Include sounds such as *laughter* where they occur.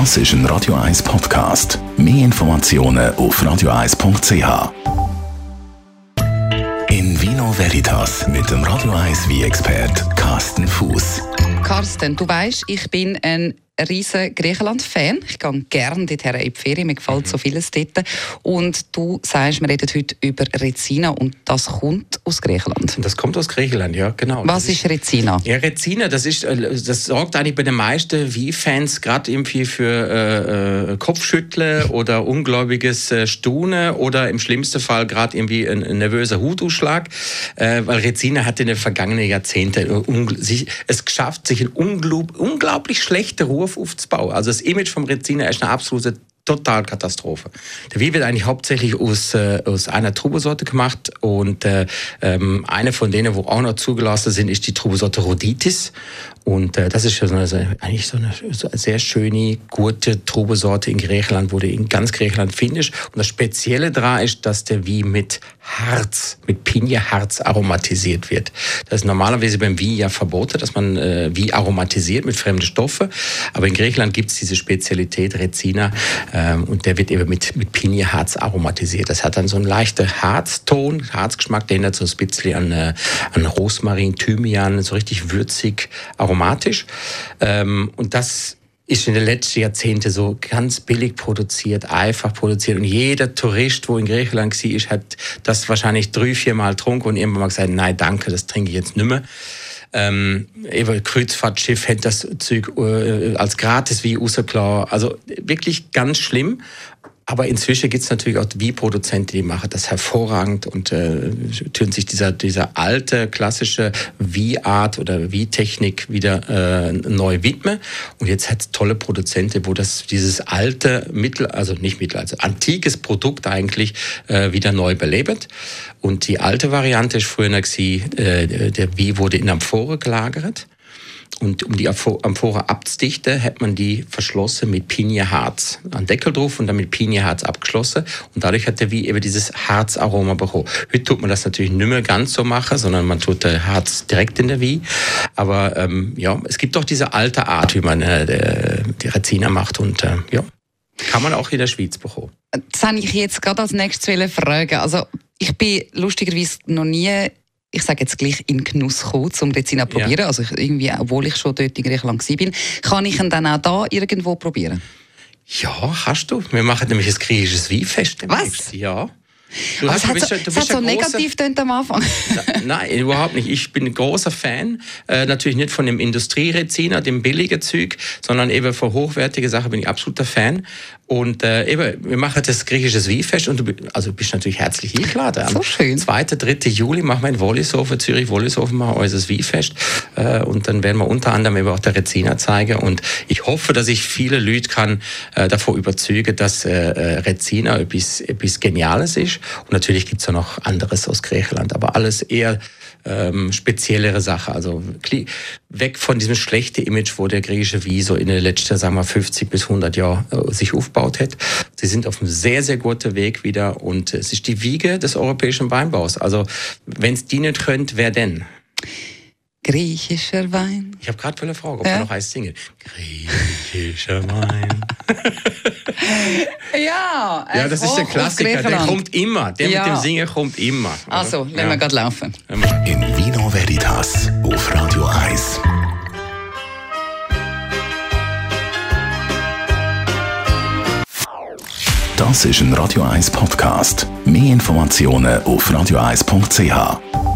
Das ist ein Radio 1 Podcast. Mehr Informationen auf radio1.ch. In Vino Veritas mit dem Radio 1 wie expert Carsten Fuß. Carsten, du weißt, ich bin ein riesen Griechenland-Fan. Ich gehe gerne dorthin in die Ferien, mir gefällt so vieles dort. Und du sagst, wir reden heute über Rezina und das kommt aus Griechenland. Das kommt aus Griechenland, ja, genau. Was ist, ist Rezina? Ja, Rezina, das, ist, äh, das sorgt eigentlich bei den meisten Wie-Fans gerade irgendwie für äh, äh Kopfschütteln *laughs* oder ungläubiges äh, Stune oder im schlimmsten Fall gerade irgendwie ein, ein nervöser Hutausschlag, äh, weil Rezina hat in den vergangenen Jahrzehnten es geschafft, sich in unglaublich schlechte Ruhe Entwurf aufzubauen. Also das Image vom Reziner ist eine absolute Totalkatastrophe. Der Wein wird eigentlich hauptsächlich aus, äh, aus einer Trubesorte gemacht und äh, ähm, eine von denen, wo auch noch zugelassen sind, ist die Trubesorte Rhoditis und äh, das ist ja so eine, eigentlich so eine, so eine sehr schöne, gute Trubesorte in Griechenland, wo du in ganz Griechenland findest. Und das Spezielle daran ist, dass der wie mit Harz, mit Pinja-Harz aromatisiert wird. Das ist normalerweise beim Wein ja verboten, dass man äh, wie aromatisiert mit fremden Stoffen. Aber in Griechenland gibt es diese Spezialität Rezina ähm, und der wird eben mit, mit Pinja-Harz aromatisiert. Das hat dann so einen leichten Harzton, Harzgeschmack, der erinnert so ein bisschen an, äh, an Rosmarin, Thymian, so richtig würzig aromatisch aromatisch. Ähm, und das ist in den letzten Jahrzehnten so ganz billig produziert, einfach produziert. Und jeder Tourist, wo in Griechenland war, hat das wahrscheinlich drei, vier Mal getrunken und irgendwann mal gesagt, nein, danke, das trinke ich jetzt nicht mehr. Ähm, eben Kreuzfahrtschiff hat das Zeug äh, als gratis wie rausgelassen. Also wirklich ganz schlimm. Aber inzwischen gibt es natürlich auch Wie-Produzenten, die machen das hervorragend und äh, tun sich dieser, dieser alte, klassische Wie-Art oder Wie-Technik wieder äh, neu widmen. Und jetzt hat tolle Produzenten, wo das dieses alte Mittel, also nicht Mittel, also antikes Produkt eigentlich äh, wieder neu belebt. Und die alte Variante ist früher gewesen, äh, der Wie wurde in Amphore gelagert. Und um die Amphore abzudichten, hat man die verschlossen mit Pinieharz. Ein Deckel drauf und dann mit Pinieharz abgeschlossen. Und dadurch hat der wie eben dieses Harzaroma bekommen. Heute tut man das natürlich nicht mehr ganz so machen, sondern man tut der Harz direkt in der Wie. Aber ähm, ja, es gibt doch diese alte Art, wie man äh, die Rezina macht. Und äh, ja, kann man auch in der Schweiz bekommen. Das habe ich jetzt gerade als nächstes fragen. Also ich bin lustigerweise noch nie ich sage jetzt gleich in Genuss kommen, um Rezina zu probieren. Ja. Also ich, irgendwie, obwohl ich schon dort in Griechenland war, kann ich ihn dann auch da irgendwo probieren? Ja, hast du. Wir machen nämlich ein griechisches Weinfest. Was? Ja. Du hast, es hat so, es hat so negativ großer, am Anfang. Nein, überhaupt nicht. Ich bin ein großer Fan. Äh, natürlich nicht von dem Industriereziner, dem billigen Zeug, sondern eben von hochwertigen Sachen bin ich absoluter Fan. Und äh, eben, wir machen das griechische Weinfest und du also bist natürlich herzlich eingeladen. So schön. 2. 3. Juli machen wir in Wollishofen, Zürich Wollishofen machen wir unser Weinfest. Äh, und dann werden wir unter anderem eben auch der Rezina zeigen. Und ich hoffe, dass ich viele Leute kann äh, davor überzeugen, dass äh, äh Rezina etwas, etwas Geniales ist. Und natürlich gibt's ja noch anderes aus Griechenland, aber alles eher ähm, speziellere Sache. Also weg von diesem schlechten Image, wo der griechische Wie so in den letzten, sagen wir, 50 bis 100 Jahren äh, sich aufgebaut hat. Sie sind auf einem sehr, sehr guten Weg wieder und es ist die Wiege des europäischen Weinbaus. Also wenn es die nicht könnt, wer denn? Griechischer Wein. Ich habe gerade eine Frage, ob ja? noch heißt singen. Griechischer Wein. ja, ja, das ist der Klassiker. Der kommt immer. Der ja. mit dem Singen kommt immer. Oder? Also, lassen ja. wir gerade laufen. In Vino Veritas auf Radio 1. Das ist ein Radio 1 Podcast. Mehr Informationen auf radio1.ch.